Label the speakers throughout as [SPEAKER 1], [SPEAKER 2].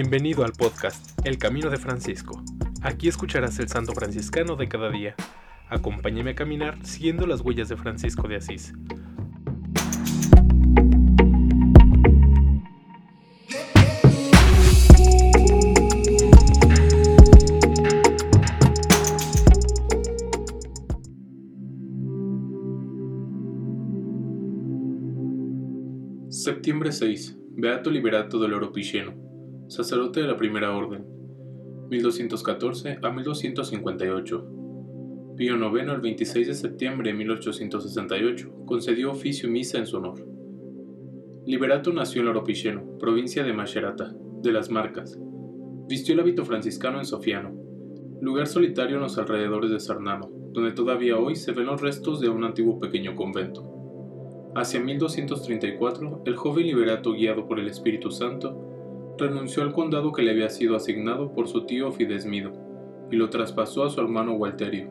[SPEAKER 1] Bienvenido al podcast El Camino de Francisco. Aquí escucharás el santo franciscano de cada día. Acompáñame a caminar siguiendo las huellas de Francisco de Asís.
[SPEAKER 2] Septiembre 6. Beato Liberato del Oro sacerdote de la Primera Orden, 1214 a 1258. Pío IX, el 26 de septiembre de 1868, concedió oficio y misa en su honor. Liberato nació en Loropiceno, provincia de Macerata, de las Marcas. Vistió el hábito franciscano en Sofiano, lugar solitario en los alrededores de Sarnano, donde todavía hoy se ven los restos de un antiguo pequeño convento. Hacia 1234, el joven Liberato, guiado por el Espíritu Santo, renunció al condado que le había sido asignado por su tío Fidesmido y lo traspasó a su hermano Walterio,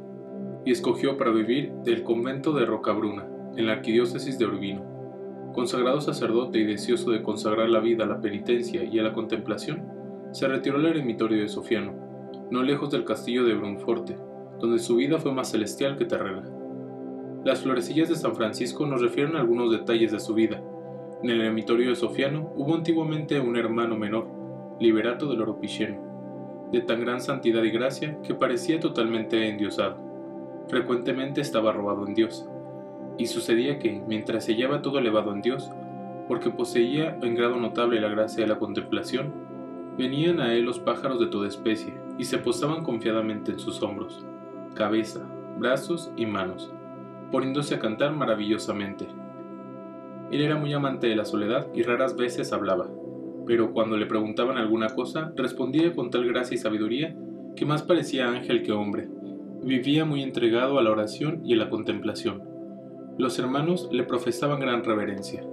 [SPEAKER 2] y escogió para vivir del convento de Rocabruna, en la arquidiócesis de Urbino. Consagrado sacerdote y deseoso de consagrar la vida a la penitencia y a la contemplación, se retiró al eremitorio de Sofiano, no lejos del castillo de Brunforte, donde su vida fue más celestial que terrena. Las florecillas de San Francisco nos refieren algunos detalles de su vida, en el eremitorio de Sofiano hubo antiguamente un hermano menor, Liberato del Oropiceno, de tan gran santidad y gracia que parecía totalmente endiosado. Frecuentemente estaba robado en Dios, y sucedía que, mientras se hallaba todo elevado en Dios, porque poseía en grado notable la gracia de la contemplación, venían a él los pájaros de toda especie y se posaban confiadamente en sus hombros, cabeza, brazos y manos, poniéndose a cantar maravillosamente él era muy amante de la soledad y raras veces hablaba, pero cuando le preguntaban alguna cosa, respondía con tal gracia y sabiduría que más parecía ángel que hombre. Vivía muy entregado a la oración y a la contemplación. Los hermanos le profesaban gran reverencia.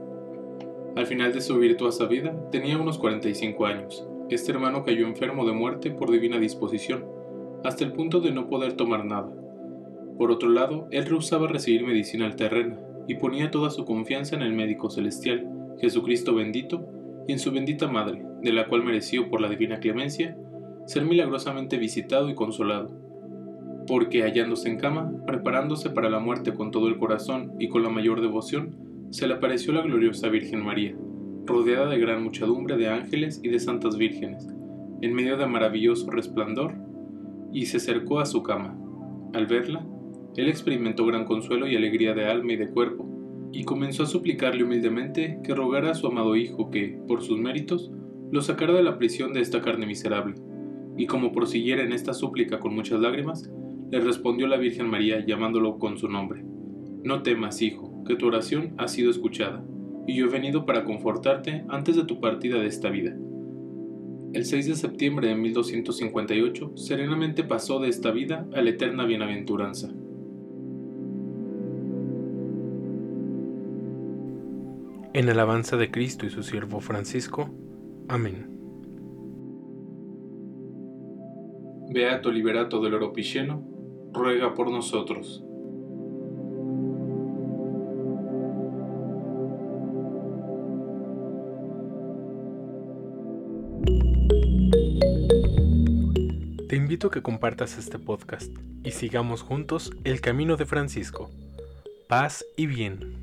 [SPEAKER 2] Al final de su virtuosa vida, tenía unos 45 años. Este hermano cayó enfermo de muerte por divina disposición, hasta el punto de no poder tomar nada. Por otro lado, él rehusaba recibir medicina terrena, y ponía toda su confianza en el médico celestial, Jesucristo bendito, y en su bendita Madre, de la cual mereció por la divina clemencia ser milagrosamente visitado y consolado. Porque hallándose en cama, preparándose para la muerte con todo el corazón y con la mayor devoción, se le apareció la gloriosa Virgen María, rodeada de gran muchedumbre de ángeles y de santas vírgenes, en medio de maravilloso resplandor, y se acercó a su cama. Al verla, él experimentó gran consuelo y alegría de alma y de cuerpo, y comenzó a suplicarle humildemente que rogara a su amado Hijo que, por sus méritos, lo sacara de la prisión de esta carne miserable. Y como prosiguiera en esta súplica con muchas lágrimas, le respondió la Virgen María llamándolo con su nombre. No temas, hijo, que tu oración ha sido escuchada, y yo he venido para confortarte antes de tu partida de esta vida. El 6 de septiembre de 1258, serenamente pasó de esta vida a la eterna bienaventuranza.
[SPEAKER 1] En alabanza de Cristo y su siervo Francisco. Amén.
[SPEAKER 2] Beato Liberato del Oro ruega por nosotros.
[SPEAKER 1] Te invito a que compartas este podcast y sigamos juntos el camino de Francisco. Paz y bien.